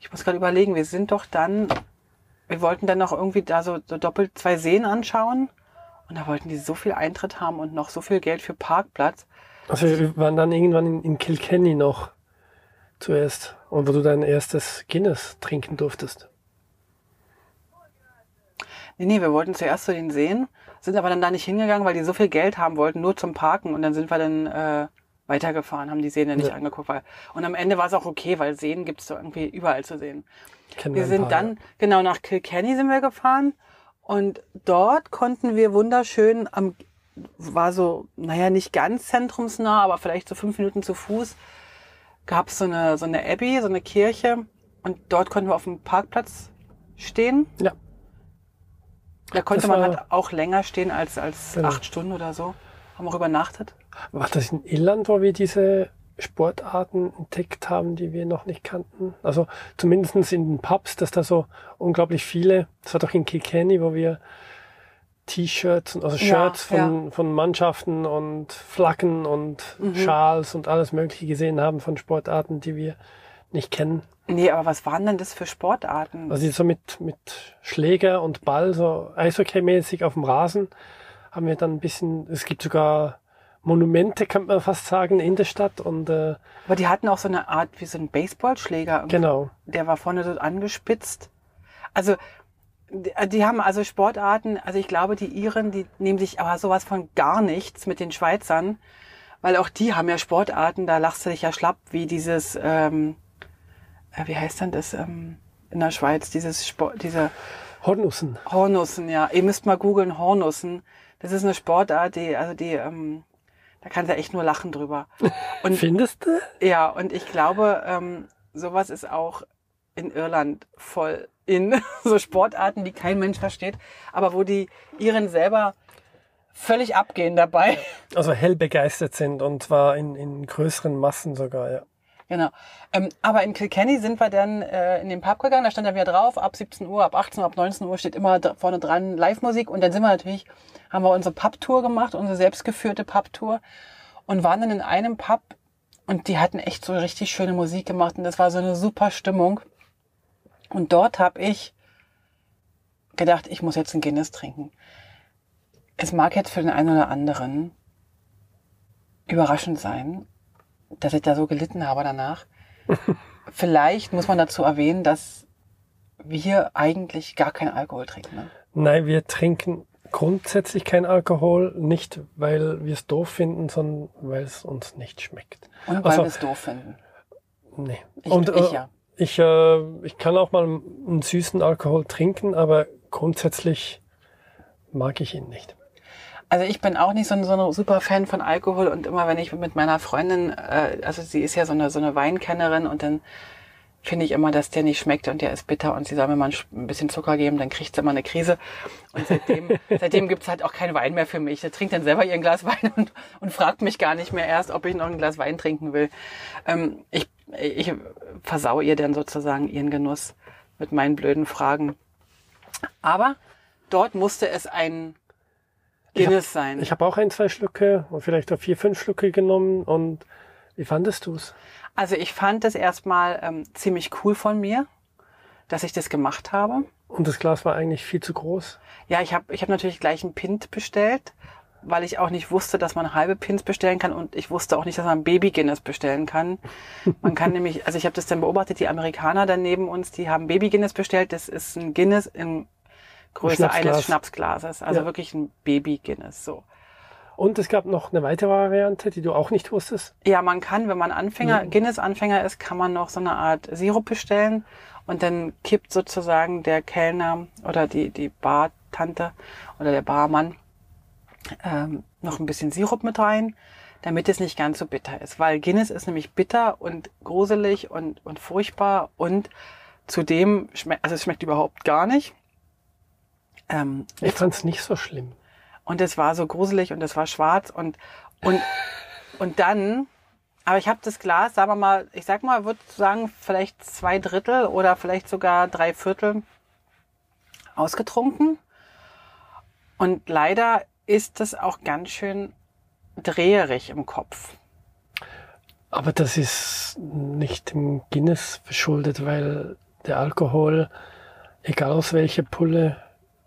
Ich muss gerade überlegen, wir sind doch dann, wir wollten dann noch irgendwie da so, so doppelt zwei Seen anschauen. Und da wollten die so viel Eintritt haben und noch so viel Geld für Parkplatz. Also wir waren dann irgendwann in, in Kilkenny noch zuerst. Und wo du dein erstes Guinness trinken durftest. Nee, nee, wir wollten zuerst zu den Seen, sind aber dann da nicht hingegangen, weil die so viel Geld haben wollten, nur zum Parken. Und dann sind wir dann äh, weitergefahren, haben die Seen dann nicht Ja. angeguckt. Weil, und am Ende war es auch okay, weil Seen gibt's doch irgendwie überall zu sehen. Kennen Wir sind paar, dann, genau, nach Kilkenny sind wir gefahren. Und dort konnten wir wunderschön am, war so, naja, nicht ganz zentrumsnah, aber vielleicht so fünf Minuten zu Fuß, gab es so eine, so eine Abbey, so eine Kirche. Und dort konnten wir auf dem Parkplatz stehen. Ja. Da konnte Das man war- halt auch länger stehen als, als Genau. acht Stunden oder so. Haben auch übernachtet. Ja. War das in Irland, wo wir diese Sportarten entdeckt haben, die wir noch nicht kannten? Also zumindest in den Pubs, dass da so unglaublich viele, das war doch in Kilkenny, wo wir T-Shirts, und- also Ja, Shirts von, von Mannschaften und Flaggen und Mhm. Schals und alles Mögliche gesehen haben von Sportarten, die wir nicht kennen. Nee, aber was waren denn das für Sportarten? Also so mit, mit Schläger und Ball, so Eishockey-mäßig auf dem Rasen, haben wir dann ein bisschen, es gibt sogar Monumente, kann man fast sagen, in der Stadt und äh, aber die hatten auch so eine Art wie so ein Baseballschläger. genau. der war vorne so angespitzt. Also die, die haben also Sportarten, also ich glaube, die Iren, die nehmen sich aber sowas von gar nichts mit den Schweizern, weil auch die haben ja Sportarten, da lachst du dich ja schlapp, wie dieses, ähm, äh, wie heißt denn das ähm, in der Schweiz, dieses Sport, diese Hornussen. Hornussen, ja. Ihr müsst mal googeln, Hornussen. Das ist eine Sportart, die, also die, ähm, da kannst du echt nur lachen drüber. *laughs* Und Findest du? ja, und ich glaube, ähm, sowas ist auch in Irland voll in *laughs* so Sportarten, die kein Mensch versteht, aber wo die Iren selber völlig abgehen dabei. Also hell begeistert sind und zwar in, in größeren Massen sogar, ja. Genau. Ähm, aber in Kilkenny sind wir dann äh, in den Pub gegangen, da stand dann wieder drauf, ab 17 Uhr, ab 18 Uhr, ab 19 Uhr steht immer vorne dran Live-Musik und dann sind wir natürlich, haben wir unsere Pub-Tour gemacht, unsere selbstgeführte Pub-Tour und waren dann in einem Pub und die hatten echt so richtig schöne Musik gemacht und das war so eine super Stimmung. Und dort habe ich gedacht, ich muss jetzt ein Guinness trinken. Es mag jetzt für den einen oder anderen überraschend sein, dass ich da so gelitten habe danach. *laughs* Vielleicht muss man dazu erwähnen, dass wir eigentlich gar keinen Alkohol trinken. Ne? Nein, wir trinken grundsätzlich kein Alkohol, nicht weil wir es doof finden, sondern weil es uns nicht schmeckt. Und weil Also- wir es doof finden. Nee. Ich, und, ich äh, ja. Ich, äh, ich kann auch mal einen süßen Alkohol trinken, aber grundsätzlich mag ich ihn nicht. Also ich bin auch nicht so ein, so ein super Fan von Alkohol und immer wenn ich mit meiner Freundin, äh, also sie ist ja so eine, so eine Weinkennerin und dann finde ich immer, dass der nicht schmeckt und der ist bitter und sie soll mir mal ein Sch- ein bisschen Zucker geben, dann kriegt sie immer eine Krise. Und seitdem, *laughs* seitdem gibt's halt auch keinen Wein mehr für mich. Sie trinkt dann selber ihr ein Glas Wein *laughs* und, und fragt mich gar nicht mehr erst, ob ich noch ein Glas Wein trinken will. Ähm, ich, ich versau ihr dann sozusagen ihren Genuss mit meinen blöden Fragen. Aber dort musste es ein Guinness sein. Ich habe auch ein, zwei Schlücke und vielleicht auch vier, fünf Schlücke genommen und wie fandest du's? Also ich fand es erstmal ähm, ziemlich cool von mir, dass ich das gemacht habe. Und das Glas war eigentlich viel zu groß. Ja, ich habe ich hab natürlich gleich einen Pint bestellt, weil ich auch nicht wusste, dass man halbe Pins bestellen kann und ich wusste auch nicht, dass man Baby Guinness bestellen kann. Man kann *laughs* nämlich, also ich habe das dann beobachtet, die Amerikaner da neben uns, die haben Baby Guinness bestellt. Das ist ein Guinness in Größe Schnapsglas. eines Schnapsglases, also Ja. wirklich ein Baby Guinness so. Und es gab noch eine weitere Variante, die du auch nicht wusstest. Ja, man kann, wenn man Anfänger, Guinness-Anfänger ist, kann man noch so eine Art Sirup bestellen und dann kippt sozusagen der Kellner oder die, die Bartante oder der Barmann ähm, noch ein bisschen Sirup mit rein, damit es nicht ganz so bitter ist. Weil Guinness ist nämlich bitter und gruselig und, und furchtbar und zudem schmeckt, also es schmeckt überhaupt gar nicht. Ähm, Ich fand's nicht so schlimm. und es war so gruselig und es war schwarz und und und dann aber ich habe das Glas sagen wir mal ich sag mal würde sagen vielleicht zwei Drittel oder vielleicht sogar drei Viertel ausgetrunken Und leider ist es auch ganz schön dreherig im Kopf. Aber das ist nicht dem Guinness verschuldet, weil der Alkohol, egal aus welcher Pulle,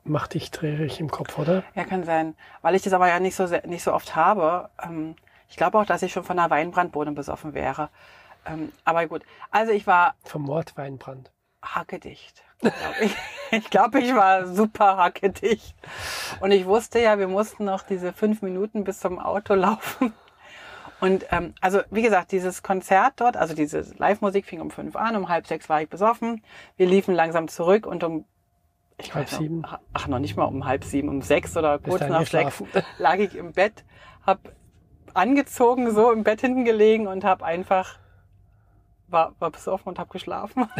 macht dich dreherig im Kopf, oder? Ja, kann sein. Weil ich das aber ja nicht so, sehr- nicht so oft habe. Ähm, ich glaube auch, dass ich schon von einer Weinbrandbohne besoffen wäre. Ähm, aber gut. Also ich war Vom Mordweinbrand. hackedicht. Ich, *laughs* ich glaube, ich war super hackedicht. Und ich wusste ja, wir mussten noch diese fünf Minuten bis zum Auto *laughs* laufen. Und ähm, also wie gesagt, dieses Konzert dort, also diese Live-Musik fing um fünf an, um halb sechs war ich besoffen. Wir liefen langsam zurück und um ich Halb weiß noch, sieben? Ach, noch nicht mal um halb sieben, um sechs oder kurz nach sechs *laughs* lag ich im Bett, hab angezogen, so im Bett hinten gelegen und hab einfach war, war besoffen und hab geschlafen. *laughs*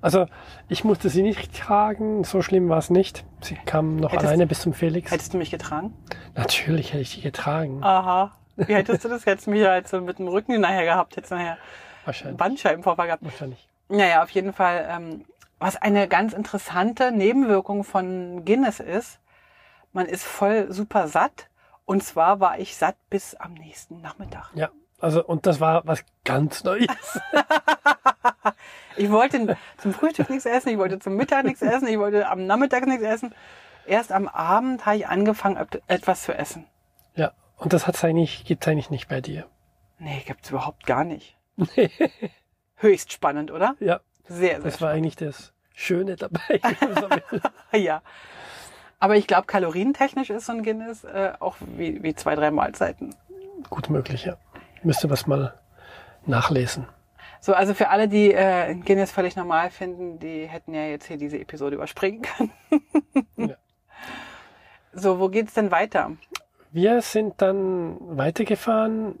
Also ich musste sie nicht tragen, so schlimm war es nicht. Sie kam noch Hättest- alleine bis zum Felix. Hättest du mich getragen? Natürlich hätte ich die getragen. Aha. Wie hättest du das jetzt mich halt so mit dem Rücken nachher gehabt, hättest du nachher Wahrscheinlich. Bandscheibenvorfall gehabt. Wahrscheinlich. Naja, auf jeden Fall, ähm, was eine ganz interessante Nebenwirkung von Guinness ist, man ist voll super satt. Und zwar war ich satt bis am nächsten Nachmittag. Ja. Also, und das war was ganz Neues. *laughs* Ich wollte zum Frühstück nichts essen, ich wollte zum Mittag nichts essen, ich wollte am Nachmittag nichts essen. Erst am Abend habe ich angefangen, et- etwas zu essen. Ja. Und das hat's eigentlich, gibt's eigentlich nicht bei dir. Nee, gibt's überhaupt gar nicht. *laughs* Höchst spannend, oder? Ja. Sehr, sehr Das war eigentlich das Schöne dabei. *laughs* Ja. Aber ich glaube, kalorientechnisch ist so ein Guinness äh, auch wie, wie zwei, drei Mahlzeiten. Gut möglich, ja. Müsste was mal nachlesen. So, also für alle, die äh, Guinness völlig normal finden, die hätten ja jetzt hier diese Episode überspringen können. Ja. So, wo geht's denn weiter? Wir sind dann weitergefahren,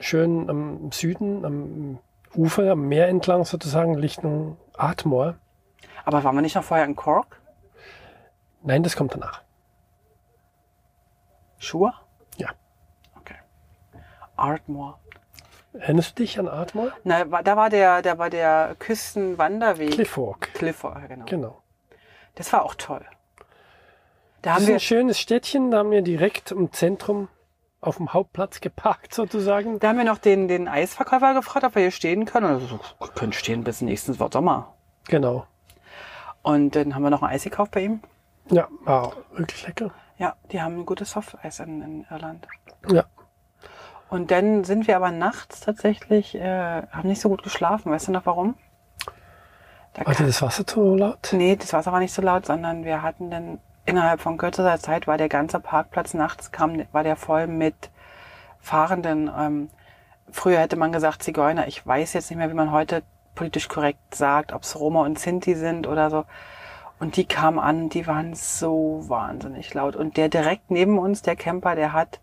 schön am Süden, am Ufer, am Meer entlang sozusagen, Richtung Ardmore. Aber waren wir nicht noch vorher in Cork? Nein, das kommt danach. Schuhe? Ja. Okay. Ardmore. Erinnerst du dich an Ardmore? Na, wa- da war der, da war der Küstenwanderweg. Clifford, ja, genau. Genau. Das war auch toll. Da Das ist ein schönes Städtchen, da haben wir direkt im Zentrum auf dem Hauptplatz geparkt sozusagen. da haben wir noch den, den Eisverkäufer gefragt, ob wir hier stehen können. Und er so, wir können stehen bis nächsten Sommer. Genau. Und dann haben wir noch ein Eis gekauft bei ihm. Ja, war wirklich lecker. Ja, die haben ein gutes Softeis in, in Irland. Ja. Und dann sind wir aber nachts tatsächlich, äh, haben nicht so gut geschlafen. Weißt du noch warum? Da War dir das Wasser zu laut? Nee, das Wasser war nicht so laut, sondern wir hatten dann innerhalb von kürzester Zeit war der ganze Parkplatz nachts kam, war der voll mit Fahrenden. Ähm, früher hätte man gesagt Zigeuner. Ich weiß jetzt nicht mehr, wie man heute politisch korrekt sagt, ob es Roma und Sinti sind oder so. Und die kamen an, die waren so wahnsinnig laut. Und der direkt neben uns, der Camper, der hat,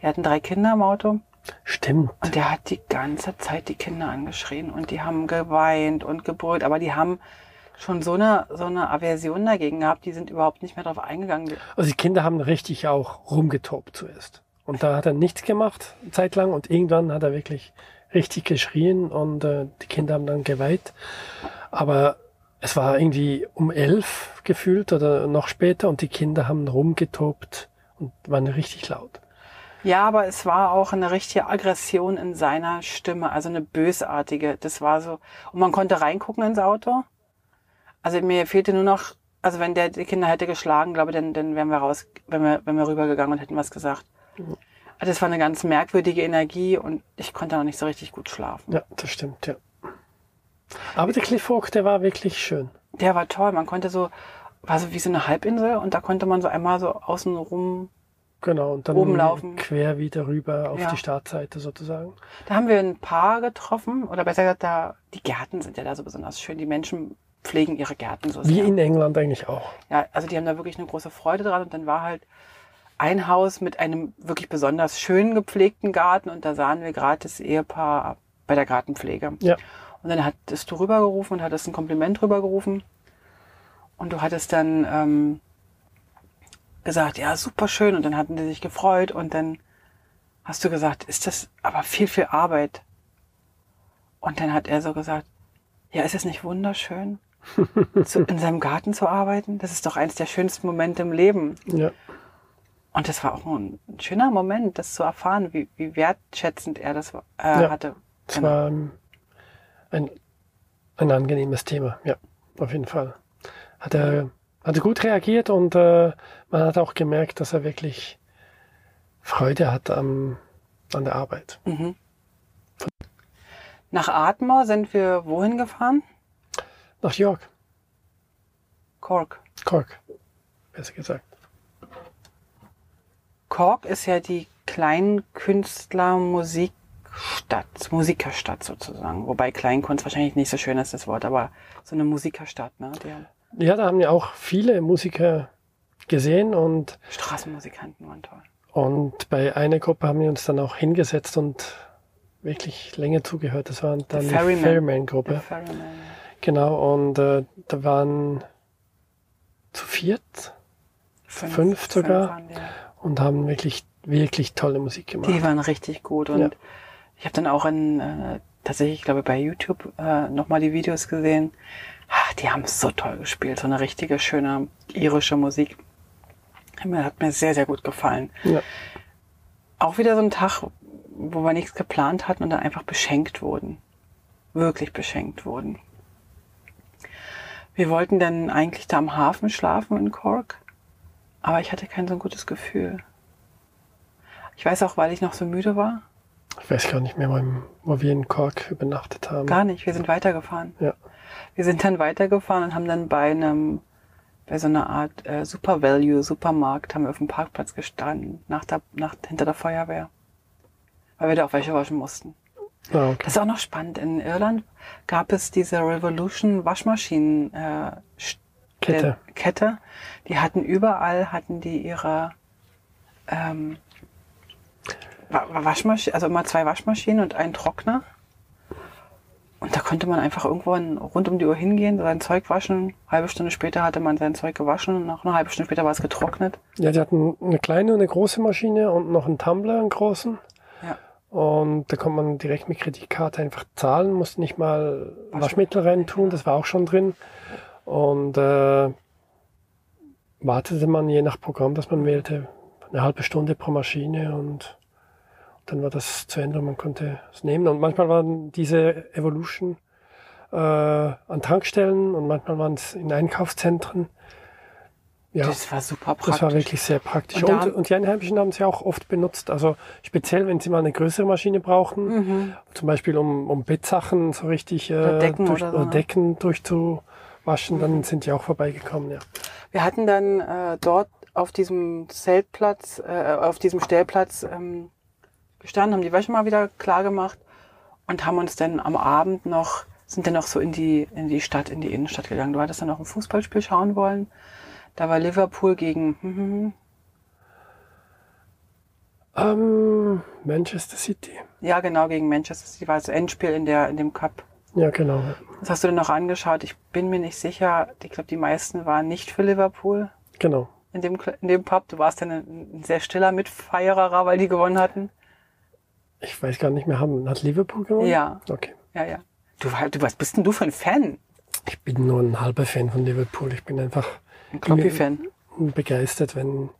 der hatten drei Kinder im Auto. Stimmt. Und der hat die ganze Zeit die Kinder angeschrien und die haben geweint und gebrüllt, aber die haben schon so eine, so eine Aversion dagegen gehabt, die sind überhaupt nicht mehr drauf eingegangen. Also die Kinder haben richtig auch rumgetobt zuerst. Und da hat er nichts gemacht, zeitlang. Und irgendwann hat er wirklich richtig geschrien und äh, die Kinder haben dann geweiht. Aber es war irgendwie um elf gefühlt oder noch später und die Kinder haben rumgetobt und waren richtig laut. Ja, aber es war auch eine richtige Aggression in seiner Stimme, also eine bösartige. Das war so. Und man konnte reingucken ins Auto. Also mir fehlte nur noch, also wenn der die Kinder hätte geschlagen, glaube ich, dann, dann wären wir raus, wenn wir, wenn wir rübergegangen und hätten was gesagt. Also das war eine ganz merkwürdige Energie und ich konnte noch nicht so richtig gut schlafen. Ja, das stimmt, ja. Aber der Cliff Walk, der war wirklich schön. Der war toll. Man konnte so, war so wie so eine Halbinsel und da konnte man so einmal so außen rum. Genau, und dann Oben laufen. quer wieder rüber auf Ja. die Startseite sozusagen. Da haben wir ein Paar getroffen oder besser gesagt, da, die Gärten sind ja da so besonders schön. Die Menschen pflegen ihre Gärten so Wie sehr. in England eigentlich auch. Ja, also die haben da wirklich eine große Freude dran und dann war halt ein Haus mit einem wirklich besonders schön gepflegten Garten und da sahen wir gerade das Ehepaar bei der Gartenpflege. Ja. Und dann hattest du rübergerufen und hattest ein Kompliment rübergerufen. Und du hattest dann ähm, gesagt, ja, super schön. Und dann hatten die sich gefreut. Und dann hast du gesagt, ist das aber viel, viel Arbeit. Und dann hat er so gesagt, ja, ist es nicht wunderschön? Zu, in seinem Garten zu arbeiten. Das ist doch eins der schönsten Momente im Leben. Ja. Und das war auch ein schöner Moment, das zu erfahren, wie, wie wertschätzend er das äh, Ja. hatte. Es Genau. war ein, ein angenehmes Thema, ja, auf jeden Fall. Hat er, hat er gut reagiert und äh, man hat auch gemerkt, dass er wirklich Freude hat am, an der Arbeit. Mhm. Nach Atmore sind wir wohin gefahren? Nach York, Cork. Cork, besser gesagt. Cork ist ja die Kleinkünstler-Musikstadt, Musikerstadt sozusagen. Wobei Kleinkunst wahrscheinlich nicht so schön ist, das Wort, aber so eine Musikerstadt, ne? Die Ja, da haben ja auch viele Musiker gesehen und, Straßenmusikanten waren toll. und bei einer Gruppe haben wir uns dann auch hingesetzt und wirklich länger zugehört. Das war dann die Ferryman. Ferryman-Gruppe. Ferryman. Genau, und äh, da waren zu viert Fünf sogar? waren die. und haben wirklich, wirklich tolle Musik gemacht. Die waren richtig gut und Ja. ich habe dann auch in äh, tatsächlich, ich glaube bei YouTube äh, nochmal die Videos gesehen. Ah, die haben so toll gespielt, so eine richtige schöne irische Musik. Hat mir sehr sehr gut gefallen. Ja. Auch wieder so ein Tag, wo wir nichts geplant hatten und dann einfach beschenkt wurden, wirklich beschenkt wurden. Wir wollten dann eigentlich da am Hafen schlafen in Cork, aber ich hatte kein so ein gutes Gefühl. Ich weiß auch, weil ich noch so müde war. Ich weiß gar nicht mehr, wo, wir in Cork übernachtet haben. Gar nicht. Wir sind weitergefahren. Ja. Wir sind dann weitergefahren und haben dann bei einem, bei so einer Art äh, Super Value Supermarkt, haben wir auf dem Parkplatz gestanden, nach der, nach, hinter der Feuerwehr. Weil wir da auch Wäsche waschen mussten. Ah, okay. Das ist auch noch spannend. In Irland gab es diese Revolution Waschmaschinen äh, Kette. der Kette. Die hatten überall hatten die ihre ähm, Wa- Wa- Waschmaschine, also immer zwei Waschmaschinen und einen Trockner. Und da konnte man einfach irgendwann rund um die Uhr hingehen, sein Zeug waschen. Halbe Stunde später hatte man sein Zeug gewaschen und nach einer halben Stunde später war es getrocknet. Ja, die hatten eine kleine und eine große Maschine und noch einen Tumbler, einen großen. Und da konnte man direkt mit Kreditkarte einfach zahlen, musste nicht mal Waschmittel. Waschmittel rein tun, das war auch schon drin. Und äh, wartete man je nach Programm, das man wählte, eine halbe Stunde pro Maschine und dann war das zu Ende und man konnte es nehmen. Und manchmal waren diese Evolution äh, an Tankstellen und manchmal waren es in Einkaufszentren. Ja. Das war super praktisch. Das war wirklich sehr praktisch. Und Und, und, die Einheimischen haben sie auch oft benutzt. Also speziell, wenn sie mal eine größere Maschine brauchen, Mhm. zum Beispiel um, um Bettsachen so richtig äh, Oder Decken durch, oder so, ne? Decken durchzuwaschen, dann sind die auch vorbeigekommen. Ja. Wir hatten dann äh, dort auf diesem Zeltplatz, äh, auf diesem Stellplatz ähm, gestanden, haben die Wäsche mal wieder klar gemacht und haben uns dann am Abend noch, sind dann noch so in die, in die Stadt, in die Innenstadt gegangen. Du hattest dann noch ein Fußballspiel schauen wollen. Da war Liverpool gegen, hm, hm, hm. Ähm, Manchester City. ja genau, gegen Manchester City war das Endspiel in der, in dem Cup. Ja, genau. Das hast du dann noch angeschaut. Ich bin mir nicht sicher. Ich glaube, die meisten waren nicht für Liverpool Genau. in dem, in dem Pub. Du warst dann ein, ein sehr stiller Mitfeierer, weil die gewonnen hatten. Ich weiß gar nicht mehr, haben, hat Liverpool gewonnen? Ja. Okay. Ja, ja. Du, du, was bist denn du für ein Fan? Ich bin nur ein halber Fan von Liverpool. Ich bin einfach Ein Kloppi-Fan. begeistert, wenn,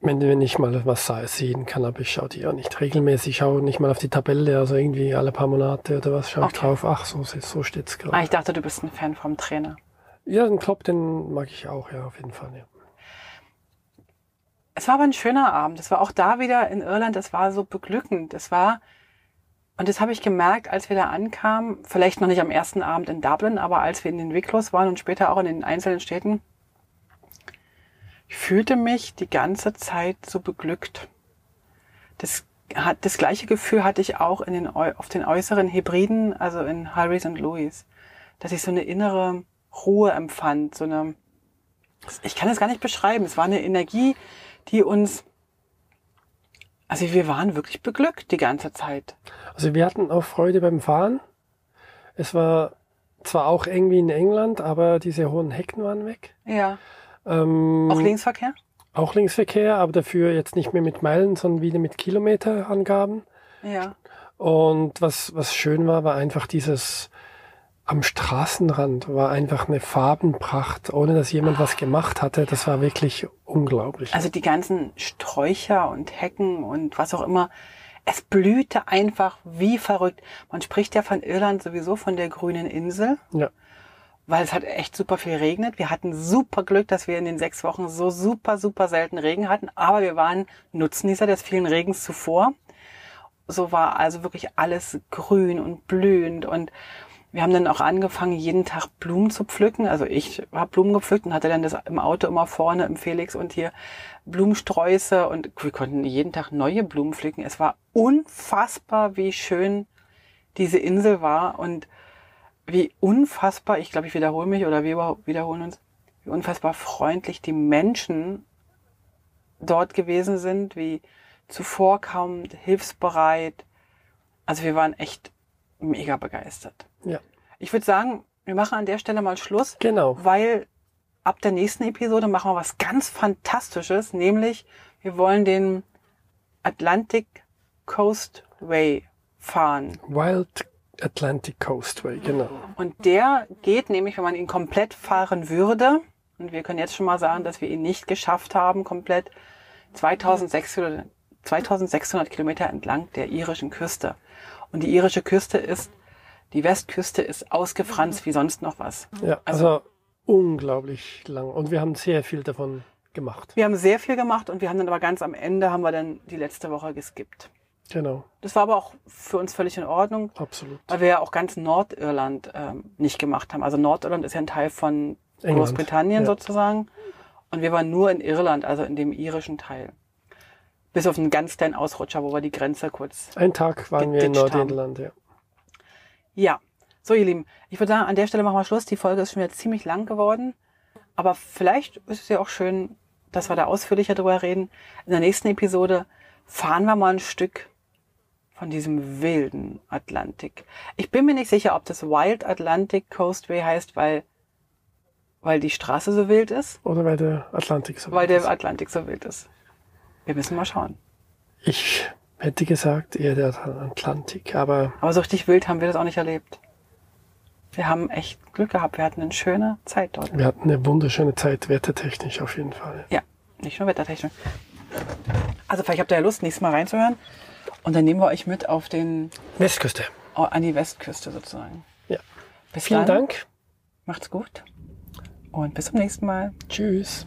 wenn, wenn ich mal was sehen kann, aber ich schaue die ja nicht regelmäßig, ich schaue nicht mal auf die Tabelle, also irgendwie alle paar Monate oder was schaue ich Okay. drauf. Ach, so, so steht's gerade. Ah, ich dachte, du bist ein Fan vom Trainer. Ja, den Klopp, den mag ich auch, ja, auf jeden Fall. Ja. Es war aber ein schöner Abend. Es war auch da wieder in Irland. Es war so beglückend. Es war, und das habe ich gemerkt, als wir da ankamen, vielleicht noch nicht am ersten Abend in Dublin, aber als wir in den Wicklows waren und später auch in den einzelnen Städten, ich fühlte mich die ganze Zeit so beglückt. Das, hat, das gleiche Gefühl hatte ich auch in den, auf den äußeren Hybriden, also in Harrys und Louis, dass ich so eine innere Ruhe empfand, so eine, ich kann es gar nicht beschreiben. Es war eine Energie, die uns, also wir waren wirklich beglückt die ganze Zeit. Also wir hatten auch Freude beim Fahren. Es war zwar auch irgendwie in England, aber diese hohen Hecken waren weg. Ja. Ähm, Auch Linksverkehr? auch Linksverkehr, aber dafür jetzt nicht mehr mit Meilen, sondern wieder mit Kilometerangaben. Ja. Und was, was schön war, war einfach dieses, am Straßenrand war einfach eine Farbenpracht, ohne dass jemand was gemacht hatte. Das war wirklich unglaublich. Also die ganzen Sträucher und Hecken und was auch immer. Es blühte einfach wie verrückt. Man spricht ja von Irland sowieso von der grünen Insel. Ja. Weil es hat echt super viel regnet. Wir hatten super Glück, dass wir in den sechs Wochen so super, super selten Regen hatten. Aber wir waren Nutznießer des vielen Regens zuvor. So war also wirklich alles grün und blühend und wir haben dann auch angefangen, jeden Tag Blumen zu pflücken. Also ich habe Blumen gepflückt und hatte dann das im Auto immer vorne im Felix und hier Blumensträuße und wir konnten jeden Tag neue Blumen pflücken. Es war unfassbar, wie schön diese Insel war und wie unfassbar, ich glaube, ich wiederhole mich oder wir wiederholen uns, wie unfassbar freundlich die Menschen dort gewesen sind, wie zuvorkommend, hilfsbereit. Also wir waren echt mega begeistert. Ja. Ich würde sagen, wir machen an der Stelle mal Schluss. Genau. Weil ab der nächsten Episode machen wir was ganz Fantastisches, nämlich wir wollen den Atlantic Coastway fahren. Wild Atlantic Coastway, genau. Und der geht nämlich, wenn man ihn komplett fahren würde, und wir können jetzt schon mal sagen, dass wir ihn nicht geschafft haben, komplett 2600, 2600 Kilometer entlang der irischen Küste. Und die irische Küste ist, die Westküste ist ausgefranst wie sonst noch was. Ja, also, also unglaublich lang. Und wir haben sehr viel davon gemacht. Wir haben sehr viel gemacht und wir haben dann aber ganz am Ende haben wir dann die letzte Woche geskippt. Genau. Das war aber auch für uns völlig in Ordnung. Absolut. Weil wir ja auch ganz Nordirland ähm, nicht gemacht haben. Also Nordirland ist ja ein Teil von England. Großbritannien ja. sozusagen. Und wir waren nur in Irland, also in dem irischen Teil. Bis auf einen ganz kleinen Ausrutscher, wo wir die Grenze kurz. Ein Tag waren wir in Nordirland, ja. Ja. So, ihr Lieben, ich würde sagen, an der Stelle machen wir Schluss. Die Folge ist schon wieder ziemlich lang geworden. Aber vielleicht ist es ja auch schön, dass wir da ausführlicher drüber reden. In der nächsten Episode fahren wir mal ein Stück von diesem wilden Atlantik. Ich bin mir nicht sicher, ob das Wild Atlantic Coastway heißt, weil, weil die Straße so wild ist. Oder weil der Atlantik so wild ist. Weil der Atlantik so wild ist. Wir müssen mal schauen. Ich hätte gesagt eher der Atlantik, aber. Aber so richtig wild haben wir das auch nicht erlebt. Wir haben echt Glück gehabt. Wir hatten eine schöne Zeit dort. Wir hatten eine wunderschöne Zeit, wettertechnisch auf jeden Fall. Ja, nicht nur wettertechnisch. Also vielleicht habt ihr ja Lust, nächstes Mal reinzuhören. Und dann nehmen wir euch mit auf den Westküste. Oh, an die Westküste sozusagen. Ja. Bis Vielen dann. Dank. Macht's gut. Und bis zum nächsten Mal. Tschüss.